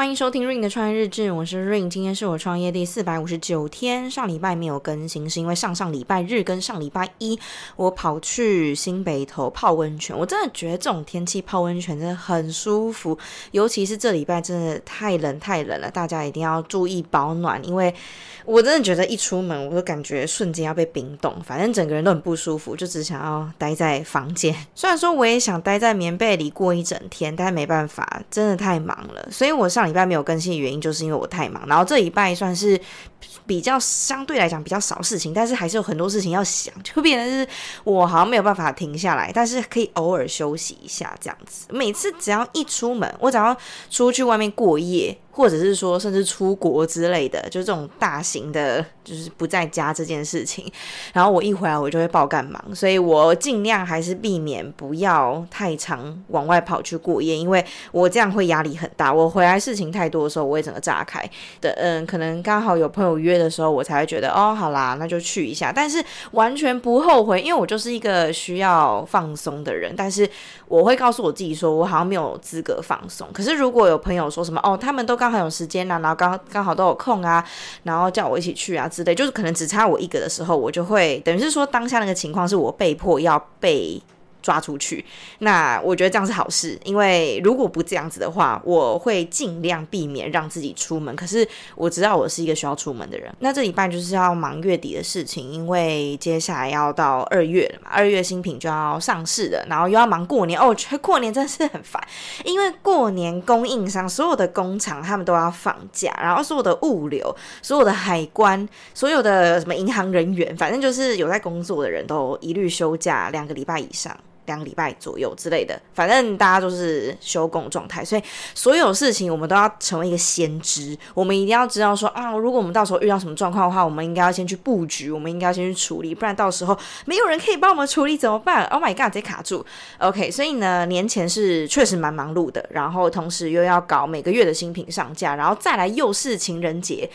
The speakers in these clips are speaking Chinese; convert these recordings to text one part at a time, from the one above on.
欢迎收听 Ring 的创业日志，我是 Ring，今天是我创业第四百五十九天。上礼拜没有更新，是因为上上礼拜日跟上礼拜一我跑去新北投泡温泉。我真的觉得这种天气泡温泉真的很舒服，尤其是这礼拜真的太冷太冷了，大家一定要注意保暖，因为我真的觉得一出门我就感觉瞬间要被冰冻，反正整个人都很不舒服，就只想要待在房间。虽然说我也想待在棉被里过一整天，但没办法，真的太忙了，所以我上。礼拜没有更新的原因，就是因为我太忙。然后这一拜算是比较相对来讲比较少事情，但是还是有很多事情要想，就变成是我好像没有办法停下来，但是可以偶尔休息一下这样子。每次只要一出门，我只要出去外面过夜。或者是说，甚至出国之类的，就这种大型的，就是不在家这件事情。然后我一回来，我就会爆干忙，所以我尽量还是避免不要太常往外跑去过夜，因为我这样会压力很大。我回来事情太多的时候，我会整个炸开的。嗯，可能刚好有朋友约的时候，我才会觉得哦，好啦，那就去一下。但是完全不后悔，因为我就是一个需要放松的人。但是我会告诉我自己说，我好像没有资格放松。可是如果有朋友说什么哦，他们都刚好有时间呐、啊，然后刚刚好都有空啊，然后叫我一起去啊之类，就是可能只差我一个的时候，我就会等于是说当下那个情况是我被迫要被。抓出去，那我觉得这样是好事，因为如果不这样子的话，我会尽量避免让自己出门。可是我知道我是一个需要出门的人。那这礼拜就是要忙月底的事情，因为接下来要到二月了嘛，二月新品就要上市了，然后又要忙过年哦。我觉得过年真的是很烦，因为过年供应商所有的工厂他们都要放假，然后所有的物流、所有的海关、所有的什么银行人员，反正就是有在工作的人都一律休假两个礼拜以上。两个礼拜左右之类的，反正大家都是休工状态，所以所有事情我们都要成为一个先知。我们一定要知道说啊，如果我们到时候遇到什么状况的话，我们应该要先去布局，我们应该要先去处理，不然到时候没有人可以帮我们处理怎么办？Oh my god，直接卡住。OK，所以呢，年前是确实蛮忙碌的，然后同时又要搞每个月的新品上架，然后再来又是情人节。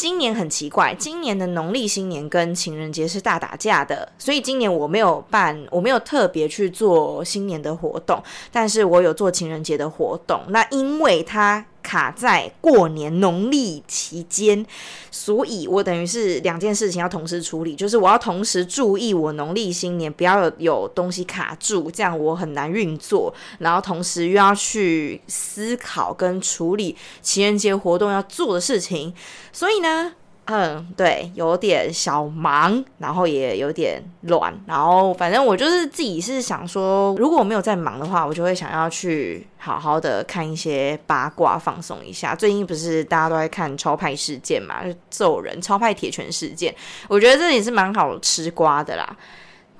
今年很奇怪，今年的农历新年跟情人节是大打架的，所以今年我没有办，我没有特别去做新年的活动，但是我有做情人节的活动。那因为它。卡在过年农历期间，所以我等于是两件事情要同时处理，就是我要同时注意我农历新年不要有，有东西卡住，这样我很难运作，然后同时又要去思考跟处理情人节活动要做的事情，所以呢。嗯，对，有点小忙，然后也有点乱，然后反正我就是自己是想说，如果我没有在忙的话，我就会想要去好好的看一些八卦，放松一下。最近不是大家都在看超派事件嘛，就揍人，超派铁拳事件，我觉得这也是蛮好吃瓜的啦。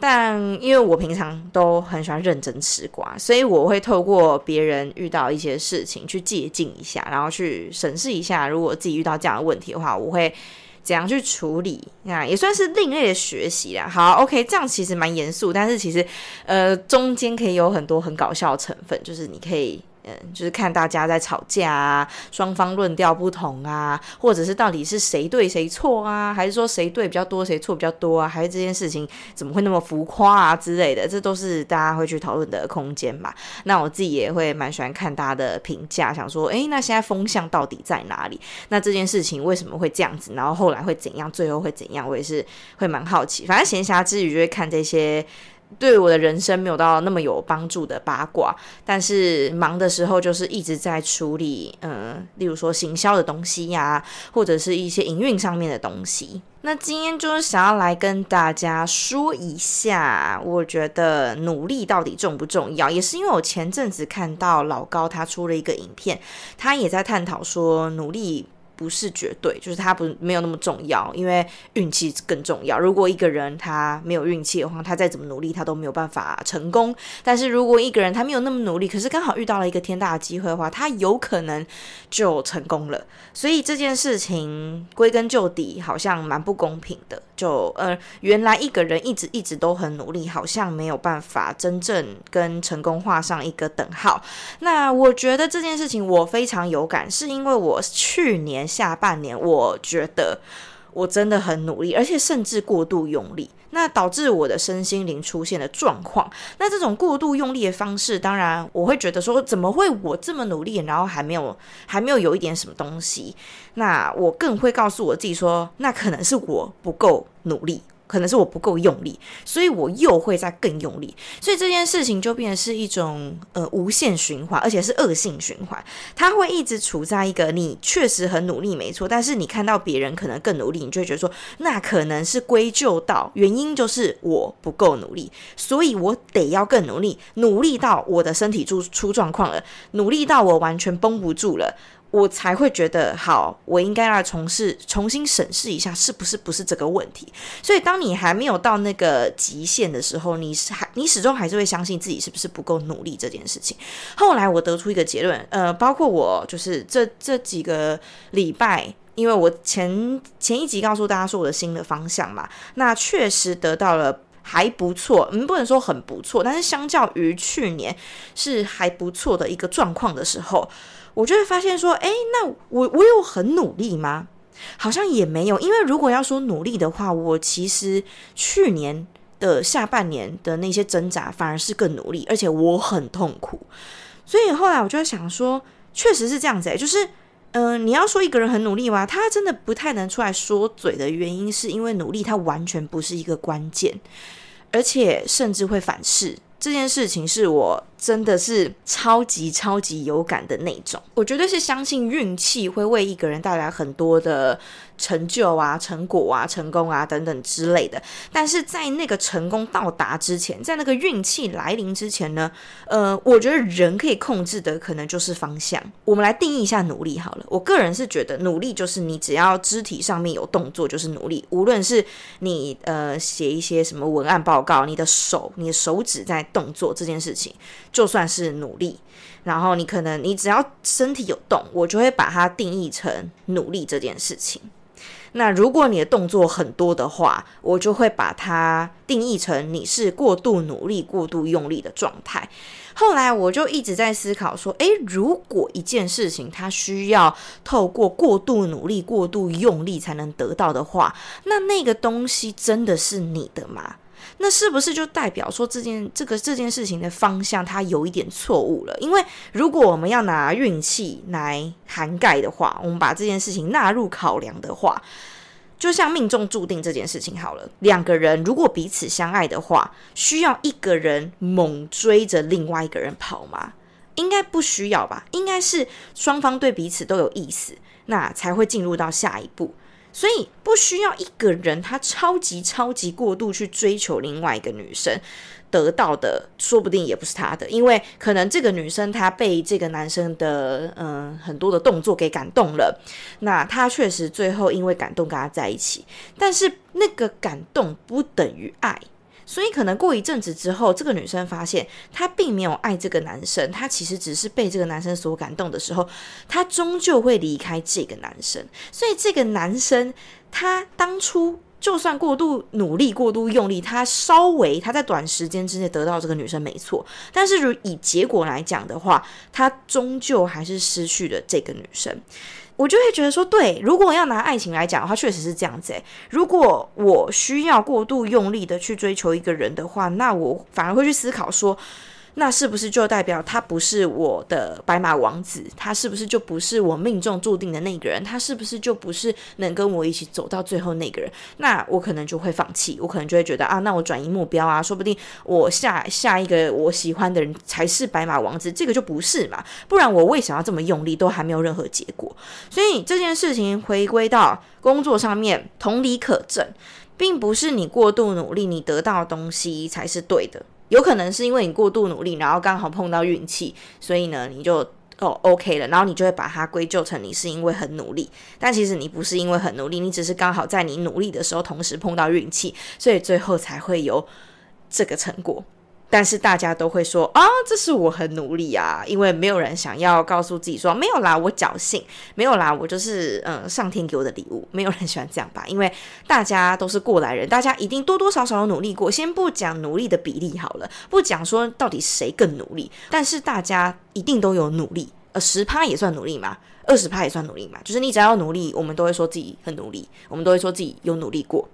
但因为我平常都很喜欢认真吃瓜，所以我会透过别人遇到一些事情去借鉴一下，然后去审视一下，如果自己遇到这样的问题的话，我会怎样去处理？那也算是另类的学习啦。好，OK，这样其实蛮严肃，但是其实呃中间可以有很多很搞笑的成分，就是你可以。就是看大家在吵架啊，双方论调不同啊，或者是到底是谁对谁错啊，还是说谁对比较多，谁错比较多啊，还是这件事情怎么会那么浮夸啊之类的，这都是大家会去讨论的空间嘛。那我自己也会蛮喜欢看大家的评价，想说，诶，那现在风向到底在哪里？那这件事情为什么会这样子？然后后来会怎样？最后会怎样？我也是会蛮好奇。反正闲暇之余就会看这些。对我的人生没有到那么有帮助的八卦，但是忙的时候就是一直在处理，嗯、例如说行销的东西呀、啊，或者是一些营运上面的东西。那今天就是想要来跟大家说一下，我觉得努力到底重不重要，也是因为我前阵子看到老高他出了一个影片，他也在探讨说努力。不是绝对，就是他不没有那么重要，因为运气更重要。如果一个人他没有运气的话，他再怎么努力，他都没有办法成功。但是如果一个人他没有那么努力，可是刚好遇到了一个天大的机会的话，他有可能就成功了。所以这件事情归根究底，好像蛮不公平的。就呃，原来一个人一直一直都很努力，好像没有办法真正跟成功画上一个等号。那我觉得这件事情我非常有感，是因为我去年。下半年，我觉得我真的很努力，而且甚至过度用力。那导致我的身心灵出现了状况。那这种过度用力的方式，当然我会觉得说，怎么会我这么努力，然后还没有还没有有一点什么东西？那我更会告诉我自己说，那可能是我不够努力。可能是我不够用力，所以我又会再更用力，所以这件事情就变成是一种呃无限循环，而且是恶性循环。它会一直处在一个你确实很努力没错，但是你看到别人可能更努力，你就会觉得说，那可能是归咎到原因就是我不够努力，所以我得要更努力，努力到我的身体出出状况了，努力到我完全绷不住了。我才会觉得好，我应该来从事重新审视一下，是不是不是这个问题。所以，当你还没有到那个极限的时候，你是还你始终还是会相信自己是不是不够努力这件事情。后来我得出一个结论，呃，包括我就是这这几个礼拜，因为我前前一集告诉大家说我的新的方向嘛，那确实得到了还不错，嗯，不能说很不错，但是相较于去年是还不错的一个状况的时候。我就会发现说，诶，那我我有很努力吗？好像也没有，因为如果要说努力的话，我其实去年的下半年的那些挣扎反而是更努力，而且我很痛苦。所以后来我就在想说，确实是这样子诶，就是，嗯、你要说一个人很努力吗？他真的不太能出来说嘴的原因，是因为努力它完全不是一个关键，而且甚至会反噬。这件事情是我真的是超级超级有感的那种，我绝对是相信运气会为一个人带来很多的成就啊、成果啊、成功啊等等之类的。但是在那个成功到达之前，在那个运气来临之前呢，呃，我觉得人可以控制的可能就是方向。我们来定义一下努力好了。我个人是觉得努力就是你只要肢体上面有动作就是努力，无论是你呃写一些什么文案报告，你的手、你的手指在动作这件事情，就算是努力。然后你可能你只要身体有动，我就会把它定义成努力这件事情。那如果你的动作很多的话，我就会把它定义成你是过度努力、过度用力的状态。后来我就一直在思考说，诶，如果一件事情它需要透过过度努力、过度用力才能得到的话，那那个东西真的是你的吗？那是不是就代表说这件这个这件事情的方向它有一点错误了？因为如果我们要拿运气来涵盖的话，我们把这件事情纳入考量的话，就像命中注定这件事情好了。两个人如果彼此相爱的话，需要一个人猛追着另外一个人跑吗？应该不需要吧？应该是双方对彼此都有意思，那才会进入到下一步。所以不需要一个人，他超级超级过度去追求另外一个女生，得到的说不定也不是他的，因为可能这个女生她被这个男生的嗯很多的动作给感动了，那他确实最后因为感动跟他在一起，但是那个感动不等于爱。所以可能过一阵子之后，这个女生发现她并没有爱这个男生，她其实只是被这个男生所感动的时候，她终究会离开这个男生。所以这个男生他当初就算过度努力、过度用力，他稍微他在短时间之内得到这个女生没错，但是如以结果来讲的话，他终究还是失去了这个女生。我就会觉得说，对，如果要拿爱情来讲的话，确实是这样子。如果我需要过度用力的去追求一个人的话，那我反而会去思考说。那是不是就代表他不是我的白马王子？他是不是就不是我命中注定的那个人？他是不是就不是能跟我一起走到最后那个人？那我可能就会放弃，我可能就会觉得啊，那我转移目标啊，说不定我下下一个我喜欢的人才是白马王子，这个就不是嘛？不然我为什么要这么用力，都还没有任何结果？所以这件事情回归到工作上面，同理可证，并不是你过度努力，你得到的东西才是对的。有可能是因为你过度努力，然后刚好碰到运气，所以呢，你就哦 OK 了，然后你就会把它归咎成你是因为很努力，但其实你不是因为很努力，你只是刚好在你努力的时候同时碰到运气，所以最后才会有这个成果。但是大家都会说啊，这是我很努力啊，因为没有人想要告诉自己说没有啦，我侥幸，没有啦，我就是嗯上天给我的礼物，没有人喜欢这样吧？因为大家都是过来人，大家一定多多少少有努力过。先不讲努力的比例好了，不讲说到底谁更努力，但是大家一定都有努力，呃，十趴也算努力嘛，二十趴也算努力嘛，就是你只要努力，我们都会说自己很努力，我们都会说自己有努力过。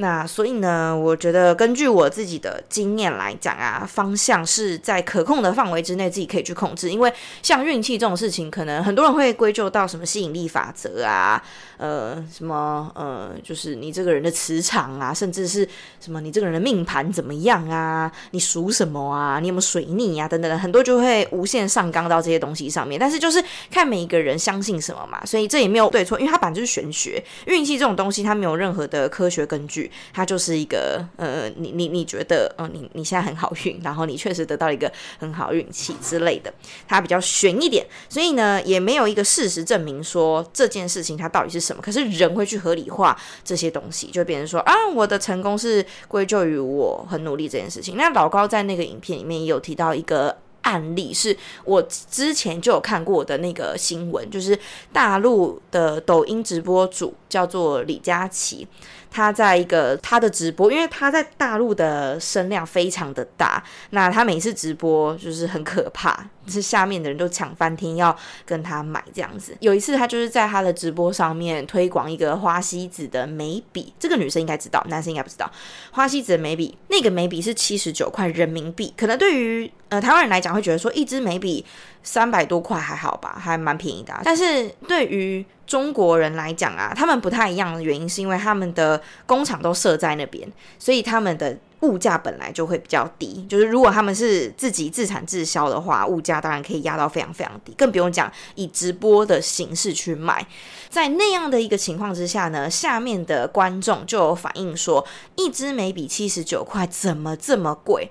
那所以呢，我觉得根据我自己的经验来讲啊，方向是在可控的范围之内，自己可以去控制。因为像运气这种事情，可能很多人会归咎到什么吸引力法则啊，呃，什么呃，就是你这个人的磁场啊，甚至是什么你这个人的命盘怎么样啊，你属什么啊，你有没有水逆啊，等等的，很多就会无限上纲到这些东西上面。但是就是看每一个人相信什么嘛，所以这也没有对错，因为它本来就是玄学，运气这种东西它没有任何的科学根据。它就是一个呃，你你你觉得，嗯、你你现在很好运，然后你确实得到一个很好运气之类的，它比较悬一点，所以呢，也没有一个事实证明说这件事情它到底是什么。可是人会去合理化这些东西，就变成说啊，我的成功是归咎于我很努力这件事情。那老高在那个影片里面也有提到一个。案例是我之前就有看过的那个新闻，就是大陆的抖音直播主叫做李佳琦，他在一个他的直播，因为他在大陆的声量非常的大，那他每次直播就是很可怕。是下面的人都抢翻天要跟他买这样子。有一次他就是在他的直播上面推广一个花西子的眉笔，这个女生应该知道，男生应该不知道。花西子的眉笔，那个眉笔是七十九块人民币，可能对于呃台湾人来讲会觉得说一支眉笔三百多块还好吧，还蛮便宜的。但是对于中国人来讲啊，他们不太一样的原因是因为他们的工厂都设在那边，所以他们的。物价本来就会比较低，就是如果他们是自己自产自销的话，物价当然可以压到非常非常低，更不用讲以直播的形式去卖。在那样的一个情况之下呢，下面的观众就有反映说，一支眉笔七十九块，怎么这么贵？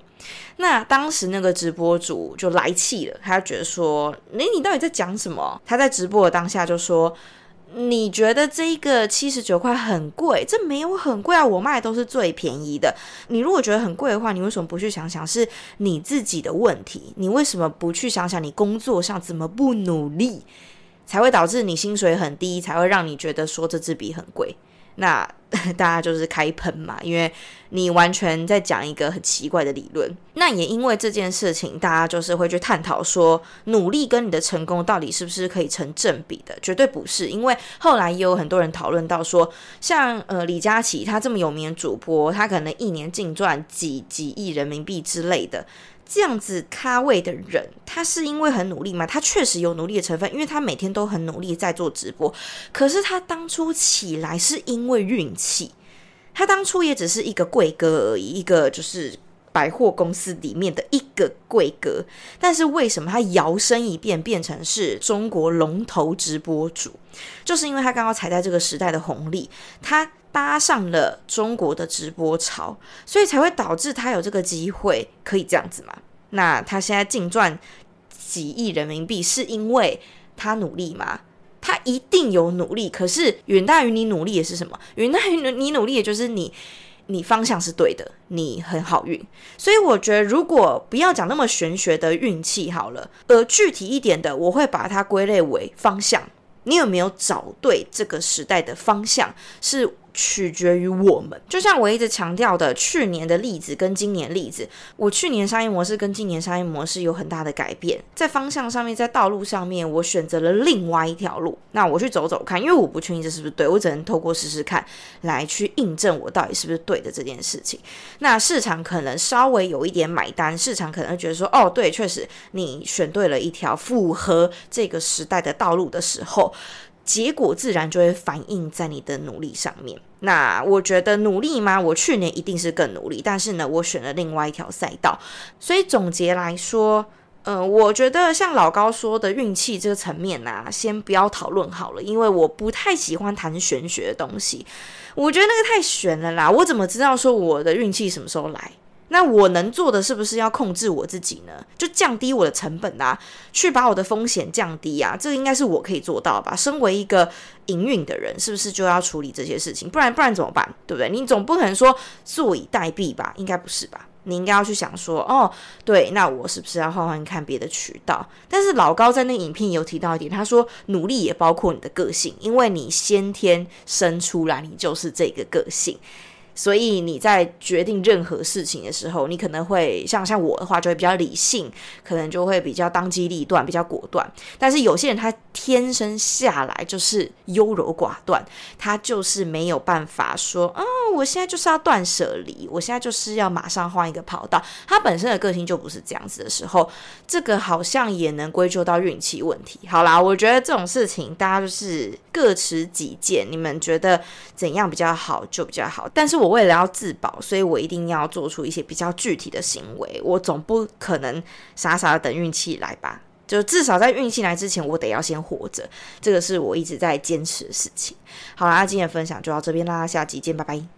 那当时那个直播主就来气了，他就觉得说，诶，你到底在讲什么？他在直播的当下就说。你觉得这一个七十九块很贵？这没有很贵啊，我卖的都是最便宜的。你如果觉得很贵的话，你为什么不去想想是你自己的问题？你为什么不去想想你工作上怎么不努力，才会导致你薪水很低，才会让你觉得说这支笔很贵？那 大家就是开喷嘛，因为你完全在讲一个很奇怪的理论。那也因为这件事情，大家就是会去探讨说，努力跟你的成功到底是不是可以成正比的？绝对不是，因为后来也有很多人讨论到说，像呃李佳琦他这么有名的主播，他可能一年净赚几几亿人民币之类的。这样子咖位的人，他是因为很努力吗？他确实有努力的成分，因为他每天都很努力在做直播。可是他当初起来是因为运气，他当初也只是一个柜哥而已，一个就是百货公司里面的一个柜哥。但是为什么他摇身一变变成是中国龙头直播主？就是因为他刚刚踩在这个时代的红利，他。搭上了中国的直播潮，所以才会导致他有这个机会可以这样子嘛。那他现在净赚几亿人民币，是因为他努力吗？他一定有努力，可是远大于你努力的是什么？远大于你努力的就是你，你方向是对的，你很好运。所以我觉得，如果不要讲那么玄学的运气好了，而具体一点的，我会把它归类为方向。你有没有找对这个时代的方向？是。取决于我们，就像我一直强调的，去年的例子跟今年例子，我去年商业模式跟今年商业模式有很大的改变，在方向上面，在道路上面，我选择了另外一条路。那我去走走看，因为我不确定这是不是对，我只能透过试试看来去印证我到底是不是对的这件事情。那市场可能稍微有一点买单，市场可能会觉得说，哦，对，确实你选对了一条符合这个时代的道路的时候。结果自然就会反映在你的努力上面。那我觉得努力吗？我去年一定是更努力，但是呢，我选了另外一条赛道。所以总结来说，嗯、我觉得像老高说的运气这个层面啊，先不要讨论好了，因为我不太喜欢谈玄学的东西。我觉得那个太玄了啦，我怎么知道说我的运气什么时候来？那我能做的是不是要控制我自己呢？就降低我的成本啊，去把我的风险降低啊，这个应该是我可以做到吧？身为一个营运的人，是不是就要处理这些事情？不然不然怎么办？对不对？你总不可能说坐以待毙吧？应该不是吧？你应该要去想说，哦，对，那我是不是要换换看别的渠道？但是老高在那影片有提到一点，他说努力也包括你的个性，因为你先天生出来你就是这个个性。所以你在决定任何事情的时候，你可能会像像我的话，就会比较理性，可能就会比较当机立断，比较果断。但是有些人他天生下来就是优柔寡断，他就是没有办法说，啊、嗯，我现在就是要断舍离，我现在就是要马上换一个跑道。他本身的个性就不是这样子的时候，这个好像也能归咎到运气问题。好啦，我觉得这种事情大家就是各持己见，你们觉得怎样比较好就比较好。但是我。我为了要自保，所以我一定要做出一些比较具体的行为。我总不可能傻傻的等运气来吧？就至少在运气来之前，我得要先活着。这个是我一直在坚持的事情。好啦，今天的分享就到这边啦，下集见，拜拜。